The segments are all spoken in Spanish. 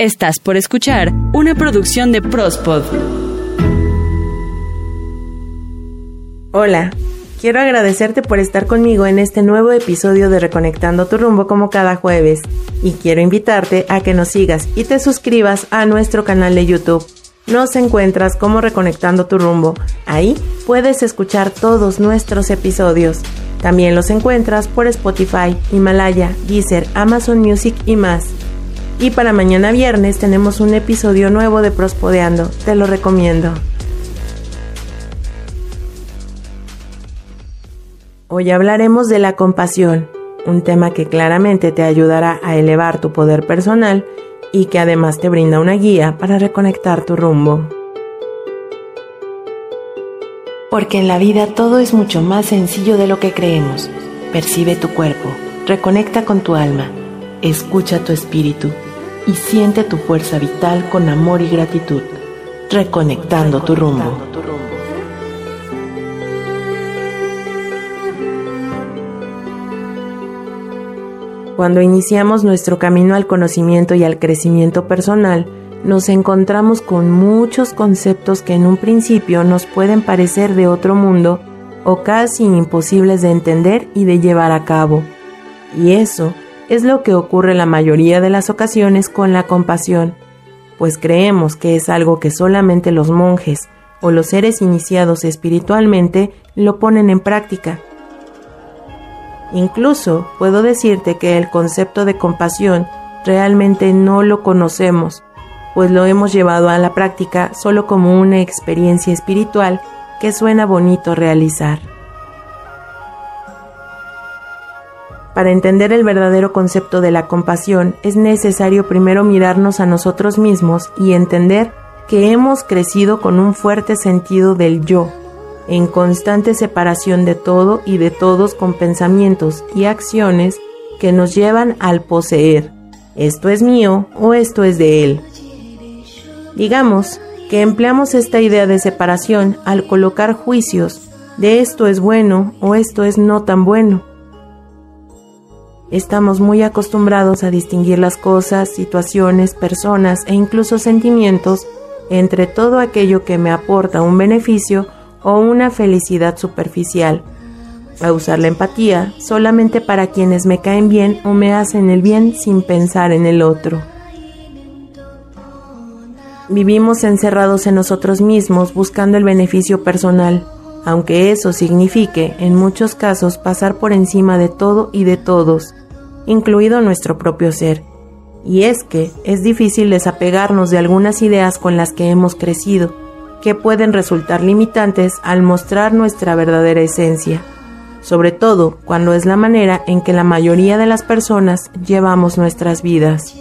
Estás por escuchar una producción de Prospod. Hola, quiero agradecerte por estar conmigo en este nuevo episodio de Reconectando tu rumbo como cada jueves y quiero invitarte a que nos sigas y te suscribas a nuestro canal de YouTube. Nos encuentras como Reconectando tu rumbo. Ahí puedes escuchar todos nuestros episodios. También los encuentras por Spotify, Himalaya, Deezer, Amazon Music y más. Y para mañana viernes tenemos un episodio nuevo de Prospodeando, te lo recomiendo. Hoy hablaremos de la compasión, un tema que claramente te ayudará a elevar tu poder personal y que además te brinda una guía para reconectar tu rumbo. Porque en la vida todo es mucho más sencillo de lo que creemos. Percibe tu cuerpo, reconecta con tu alma, escucha tu espíritu y siente tu fuerza vital con amor y gratitud, reconectando tu rumbo. Cuando iniciamos nuestro camino al conocimiento y al crecimiento personal, nos encontramos con muchos conceptos que en un principio nos pueden parecer de otro mundo o casi imposibles de entender y de llevar a cabo. Y eso es lo que ocurre la mayoría de las ocasiones con la compasión, pues creemos que es algo que solamente los monjes o los seres iniciados espiritualmente lo ponen en práctica. Incluso puedo decirte que el concepto de compasión realmente no lo conocemos, pues lo hemos llevado a la práctica solo como una experiencia espiritual que suena bonito realizar. Para entender el verdadero concepto de la compasión es necesario primero mirarnos a nosotros mismos y entender que hemos crecido con un fuerte sentido del yo, en constante separación de todo y de todos con pensamientos y acciones que nos llevan al poseer. Esto es mío o esto es de él. Digamos que empleamos esta idea de separación al colocar juicios de esto es bueno o esto es no tan bueno Estamos muy acostumbrados a distinguir las cosas, situaciones, personas e incluso sentimientos entre todo aquello que me aporta un beneficio o una felicidad superficial, a usar la empatía solamente para quienes me caen bien o me hacen el bien sin pensar en el otro. Vivimos encerrados en nosotros mismos buscando el beneficio personal, aunque eso signifique, en muchos casos, pasar por encima de todo y de todos, incluido nuestro propio ser. Y es que es difícil desapegarnos de algunas ideas con las que hemos crecido, que pueden resultar limitantes al mostrar nuestra verdadera esencia, sobre todo cuando es la manera en que la mayoría de las personas llevamos nuestras vidas.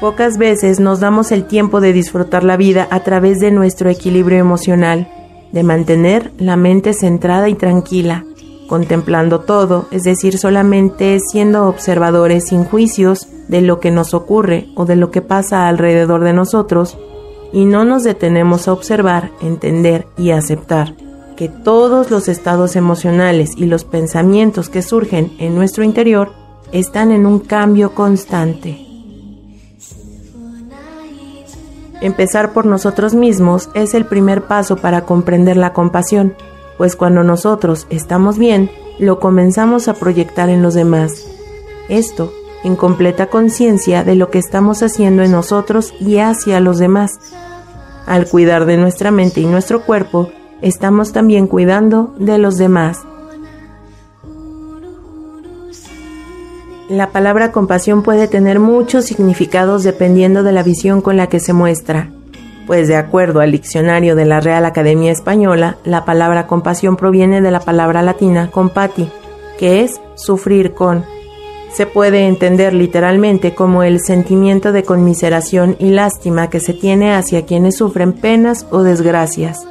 Pocas veces nos damos el tiempo de disfrutar la vida a través de nuestro equilibrio emocional, de mantener la mente centrada y tranquila, contemplando todo, es decir, solamente siendo observadores sin juicios de lo que nos ocurre o de lo que pasa alrededor de nosotros, y no nos detenemos a observar, entender y aceptar que todos los estados emocionales y los pensamientos que surgen en nuestro interior están en un cambio constante. Empezar por nosotros mismos es el primer paso para comprender la compasión, pues cuando nosotros estamos bien, lo comenzamos a proyectar en los demás. Esto en completa conciencia de lo que estamos haciendo en nosotros y hacia los demás. Al cuidar de nuestra mente y nuestro cuerpo, estamos también cuidando de los demás. La palabra compasión puede tener muchos significados dependiendo de la visión con la que se muestra, pues de acuerdo al diccionario de la Real Academia Española, la palabra compasión proviene de la palabra latina compati, que es sufrir con. Se puede entender literalmente como el sentimiento de conmiseración y lástima que se tiene hacia quienes sufren penas o desgracias.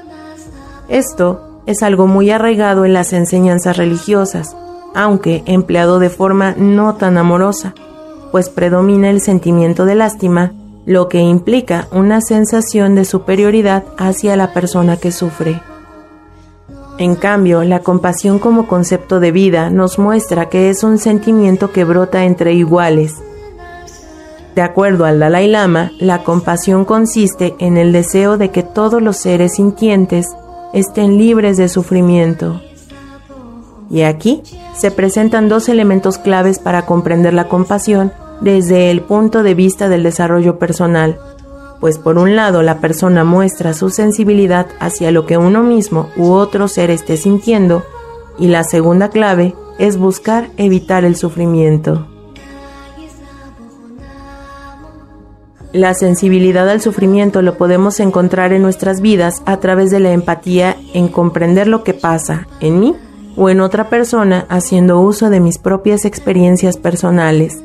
Esto es algo muy arraigado en las enseñanzas religiosas, aunque empleado de forma no tan amorosa, pues predomina el sentimiento de lástima, lo que implica una sensación de superioridad hacia la persona que sufre. En cambio, la compasión como concepto de vida nos muestra que es un sentimiento que brota entre iguales. De acuerdo al Dalai Lama, la compasión consiste en el deseo de que todos los seres sintientes estén libres de sufrimiento. Y aquí se presentan dos elementos claves para comprender la compasión desde el punto de vista del desarrollo personal pues por un lado la persona muestra su sensibilidad hacia lo que uno mismo u otro ser esté sintiendo, y la segunda clave es buscar evitar el sufrimiento. La sensibilidad al sufrimiento lo podemos encontrar en nuestras vidas a través de la empatía en comprender lo que pasa en mí o en otra persona haciendo uso de mis propias experiencias personales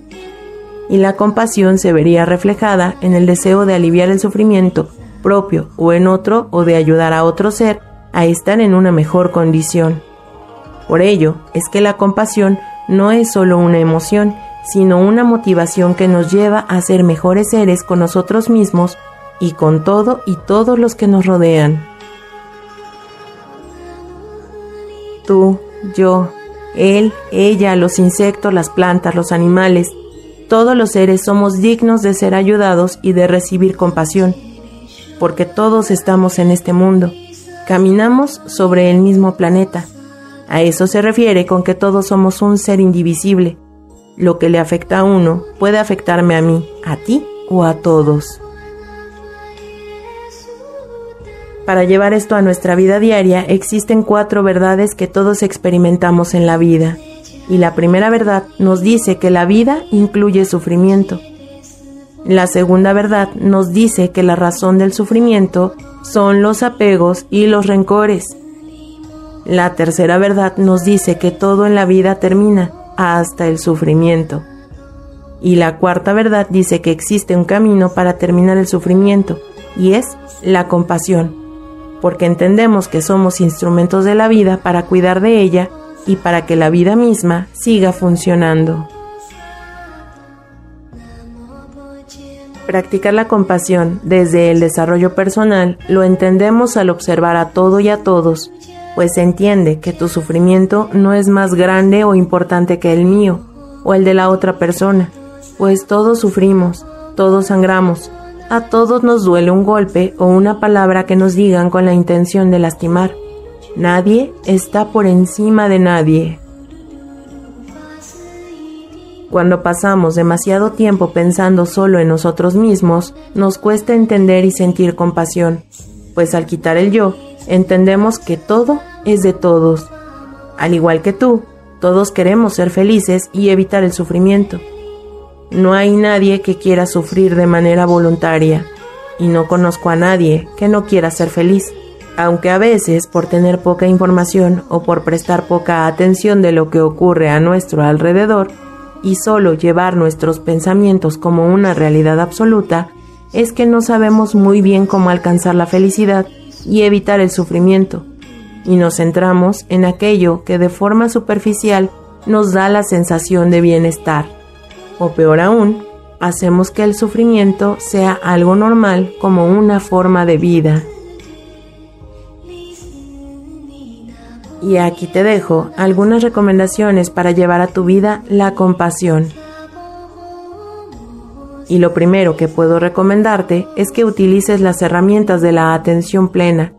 y la compasión se vería reflejada en el deseo de aliviar el sufrimiento propio o en otro o de ayudar a otro ser a estar en una mejor condición. Por ello es que la compasión no es solo una emoción, sino una motivación que nos lleva a ser mejores seres con nosotros mismos y con todo y todos los que nos rodean. Tú, yo, él, ella, los insectos, las plantas, los animales, todos los seres somos dignos de ser ayudados y de recibir compasión, porque todos estamos en este mundo, caminamos sobre el mismo planeta. A eso se refiere con que todos somos un ser indivisible. Lo que le afecta a uno puede afectarme a mí, a ti o a todos. Para llevar esto a nuestra vida diaria existen cuatro verdades que todos experimentamos en la vida y la primera verdad nos dice que la vida incluye sufrimiento. La segunda verdad nos dice que la razón del sufrimiento son los apegos y los rencores. La tercera verdad nos dice que todo en la vida termina, hasta el sufrimiento. Y la cuarta verdad dice que existe un camino para terminar el sufrimiento, y es la compasión, porque entendemos que somos instrumentos de la vida para cuidar de ella y para que la vida misma siga funcionando. Practicar la compasión desde el desarrollo personal lo entendemos al observar a todo y a todos, pues se entiende que tu sufrimiento no es más grande o importante que el mío o el de la otra persona, pues todos sufrimos, todos sangramos, a todos nos duele un golpe o una palabra que nos digan con la intención de lastimar. Nadie está por encima de nadie. Cuando pasamos demasiado tiempo pensando solo en nosotros mismos, nos cuesta entender y sentir compasión, pues al quitar el yo, entendemos que todo es de todos. Al igual que tú, todos queremos ser felices y evitar el sufrimiento. No hay nadie que quiera sufrir de manera voluntaria, y no conozco a nadie que no quiera ser feliz aunque a veces por tener poca información o por prestar poca atención de lo que ocurre a nuestro alrededor y solo llevar nuestros pensamientos como una realidad absoluta, es que no sabemos muy bien cómo alcanzar la felicidad y evitar el sufrimiento, y nos centramos en aquello que de forma superficial nos da la sensación de bienestar, o peor aún, hacemos que el sufrimiento sea algo normal como una forma de vida. Y aquí te dejo algunas recomendaciones para llevar a tu vida la compasión. Y lo primero que puedo recomendarte es que utilices las herramientas de la atención plena.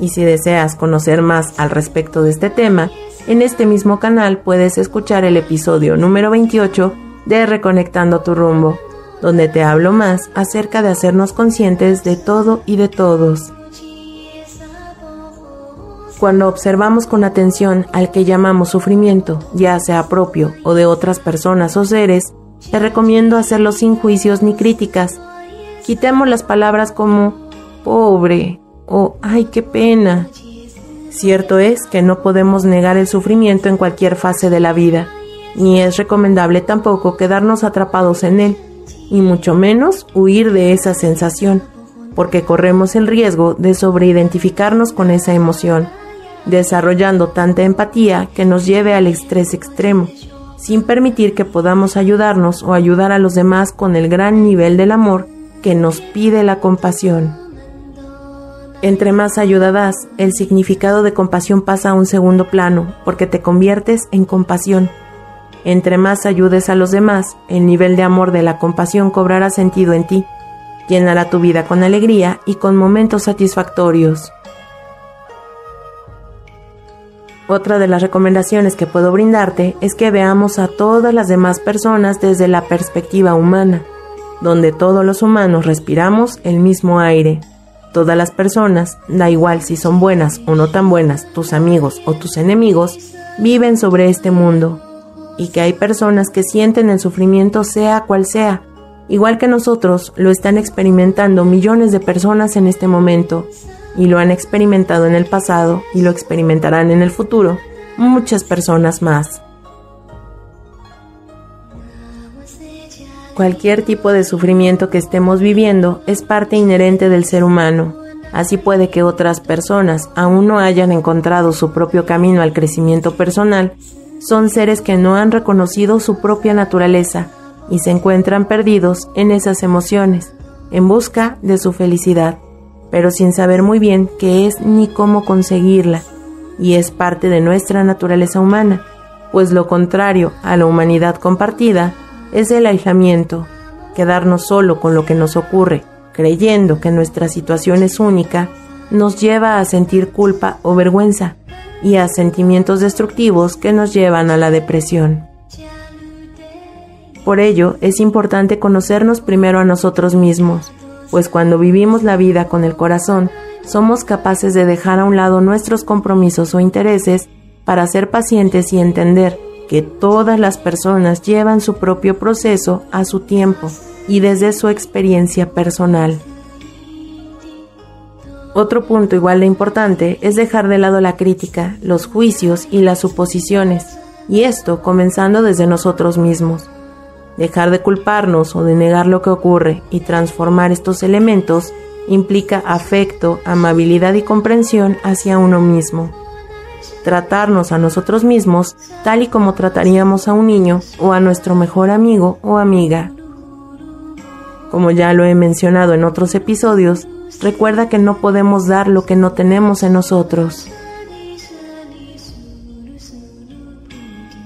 Y si deseas conocer más al respecto de este tema, en este mismo canal puedes escuchar el episodio número 28 de Reconectando tu rumbo, donde te hablo más acerca de hacernos conscientes de todo y de todos. Cuando observamos con atención al que llamamos sufrimiento, ya sea propio o de otras personas o seres, te recomiendo hacerlo sin juicios ni críticas. Quitemos las palabras como pobre o ay, qué pena. Cierto es que no podemos negar el sufrimiento en cualquier fase de la vida, ni es recomendable tampoco quedarnos atrapados en él, y mucho menos huir de esa sensación, porque corremos el riesgo de sobreidentificarnos con esa emoción desarrollando tanta empatía que nos lleve al estrés extremo, sin permitir que podamos ayudarnos o ayudar a los demás con el gran nivel del amor que nos pide la compasión. Entre más ayuda das, el significado de compasión pasa a un segundo plano, porque te conviertes en compasión. Entre más ayudes a los demás, el nivel de amor de la compasión cobrará sentido en ti, llenará tu vida con alegría y con momentos satisfactorios. Otra de las recomendaciones que puedo brindarte es que veamos a todas las demás personas desde la perspectiva humana, donde todos los humanos respiramos el mismo aire. Todas las personas, da igual si son buenas o no tan buenas, tus amigos o tus enemigos, viven sobre este mundo. Y que hay personas que sienten el sufrimiento sea cual sea. Igual que nosotros, lo están experimentando millones de personas en este momento. Y lo han experimentado en el pasado y lo experimentarán en el futuro muchas personas más. Cualquier tipo de sufrimiento que estemos viviendo es parte inherente del ser humano. Así puede que otras personas aún no hayan encontrado su propio camino al crecimiento personal, son seres que no han reconocido su propia naturaleza y se encuentran perdidos en esas emociones, en busca de su felicidad, pero sin saber muy bien qué es ni cómo conseguirla, y es parte de nuestra naturaleza humana, pues lo contrario a la humanidad compartida es el aislamiento, quedarnos solo con lo que nos ocurre, creyendo que nuestra situación es única, nos lleva a sentir culpa o vergüenza y a sentimientos destructivos que nos llevan a la depresión. Por ello, es importante conocernos primero a nosotros mismos, pues cuando vivimos la vida con el corazón, somos capaces de dejar a un lado nuestros compromisos o intereses para ser pacientes y entender que todas las personas llevan su propio proceso a su tiempo y desde su experiencia personal. Otro punto igual de importante es dejar de lado la crítica, los juicios y las suposiciones, y esto comenzando desde nosotros mismos. Dejar de culparnos o de negar lo que ocurre y transformar estos elementos implica afecto, amabilidad y comprensión hacia uno mismo tratarnos a nosotros mismos tal y como trataríamos a un niño o a nuestro mejor amigo o amiga. Como ya lo he mencionado en otros episodios, recuerda que no podemos dar lo que no tenemos en nosotros.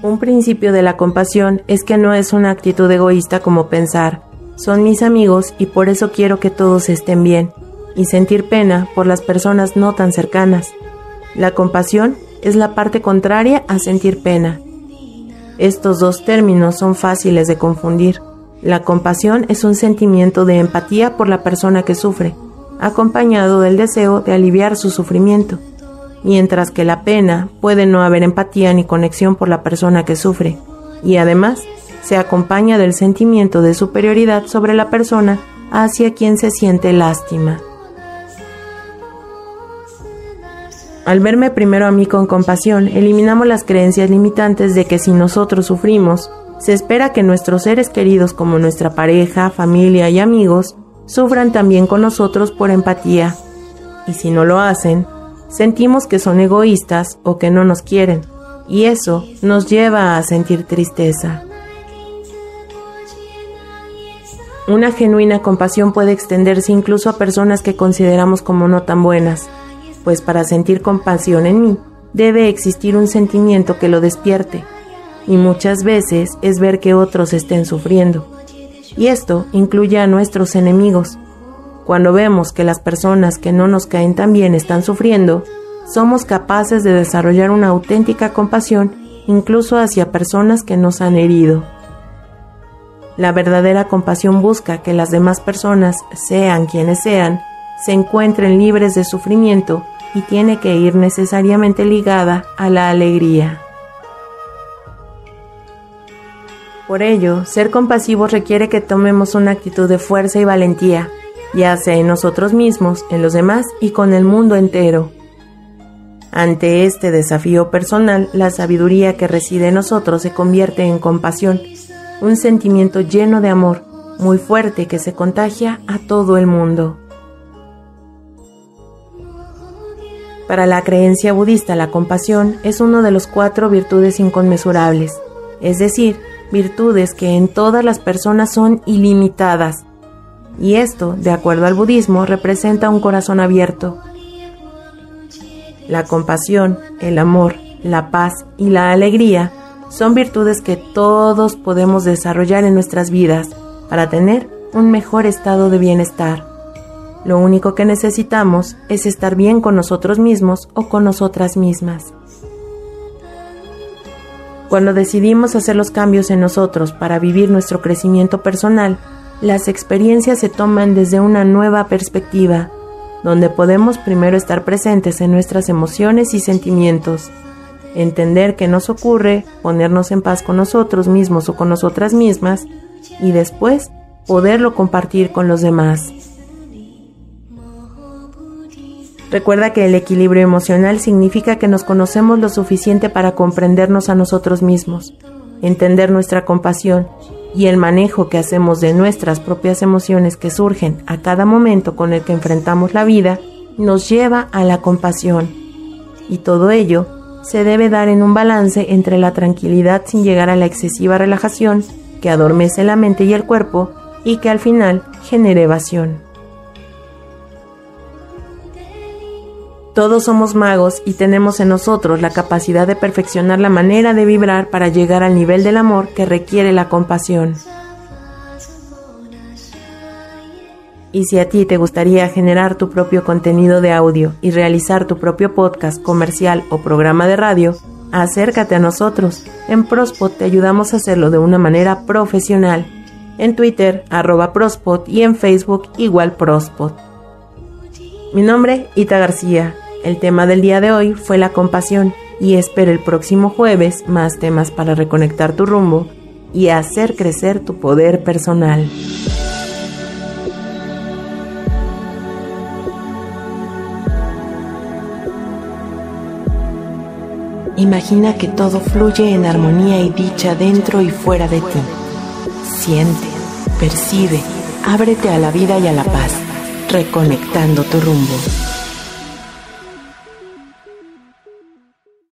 Un principio de la compasión es que no es una actitud egoísta como pensar, son mis amigos y por eso quiero que todos estén bien, y sentir pena por las personas no tan cercanas. La compasión es la parte contraria a sentir pena. Estos dos términos son fáciles de confundir. La compasión es un sentimiento de empatía por la persona que sufre, acompañado del deseo de aliviar su sufrimiento, mientras que la pena puede no haber empatía ni conexión por la persona que sufre, y además se acompaña del sentimiento de superioridad sobre la persona hacia quien se siente lástima. Al verme primero a mí con compasión, eliminamos las creencias limitantes de que si nosotros sufrimos, se espera que nuestros seres queridos como nuestra pareja, familia y amigos sufran también con nosotros por empatía. Y si no lo hacen, sentimos que son egoístas o que no nos quieren, y eso nos lleva a sentir tristeza. Una genuina compasión puede extenderse incluso a personas que consideramos como no tan buenas pues para sentir compasión en mí debe existir un sentimiento que lo despierte, y muchas veces es ver que otros estén sufriendo. Y esto incluye a nuestros enemigos. Cuando vemos que las personas que no nos caen tan bien están sufriendo, somos capaces de desarrollar una auténtica compasión incluso hacia personas que nos han herido. La verdadera compasión busca que las demás personas, sean quienes sean, se encuentren libres de sufrimiento y tiene que ir necesariamente ligada a la alegría. Por ello, ser compasivos requiere que tomemos una actitud de fuerza y valentía, ya sea en nosotros mismos, en los demás y con el mundo entero. Ante este desafío personal, la sabiduría que reside en nosotros se convierte en compasión, un sentimiento lleno de amor, muy fuerte que se contagia a todo el mundo. Para la creencia budista, la compasión es uno de los cuatro virtudes inconmensurables, es decir, virtudes que en todas las personas son ilimitadas. Y esto, de acuerdo al budismo, representa un corazón abierto, La compasión, el amor, la paz y la alegría son virtudes que todos podemos desarrollar en nuestras vidas para tener un mejor estado de bienestar. Lo único que necesitamos es estar bien con nosotros mismos o con nosotras mismas. Cuando decidimos hacer los cambios en nosotros para vivir nuestro crecimiento personal, las experiencias se toman desde una nueva perspectiva, donde podemos primero estar presentes en nuestras emociones y sentimientos, entender qué nos ocurre, ponernos en paz con nosotros mismos o con nosotras mismas y después poderlo compartir con los demás. Recuerda que el equilibrio emocional significa que nos conocemos lo suficiente para comprendernos a nosotros mismos, entender nuestra compasión y el manejo que hacemos de nuestras propias emociones que surgen a cada momento con el que enfrentamos la vida nos lleva a la compasión. Y todo ello se debe dar en un balance entre la tranquilidad sin llegar a la excesiva relajación que adormece la mente y el cuerpo y que al final genere evasión. Todos somos magos y tenemos en nosotros la capacidad de perfeccionar la manera de vibrar para llegar al nivel del amor que requiere la compasión. Y si a ti te gustaría generar tu propio contenido de audio y realizar tu propio podcast comercial o programa de radio, acércate a nosotros. En Prospot te ayudamos a hacerlo de una manera profesional. En Twitter, arroba Prospot y en Facebook, igual Prospot. Mi nombre, Ita García. El tema del día de hoy fue la compasión y espero el próximo jueves más temas para reconectar tu rumbo y hacer crecer tu poder personal. Imagina que todo fluye en armonía y dicha dentro y fuera de ti. Siente, percibe, ábrete a la vida y a la paz, reconectando tu rumbo.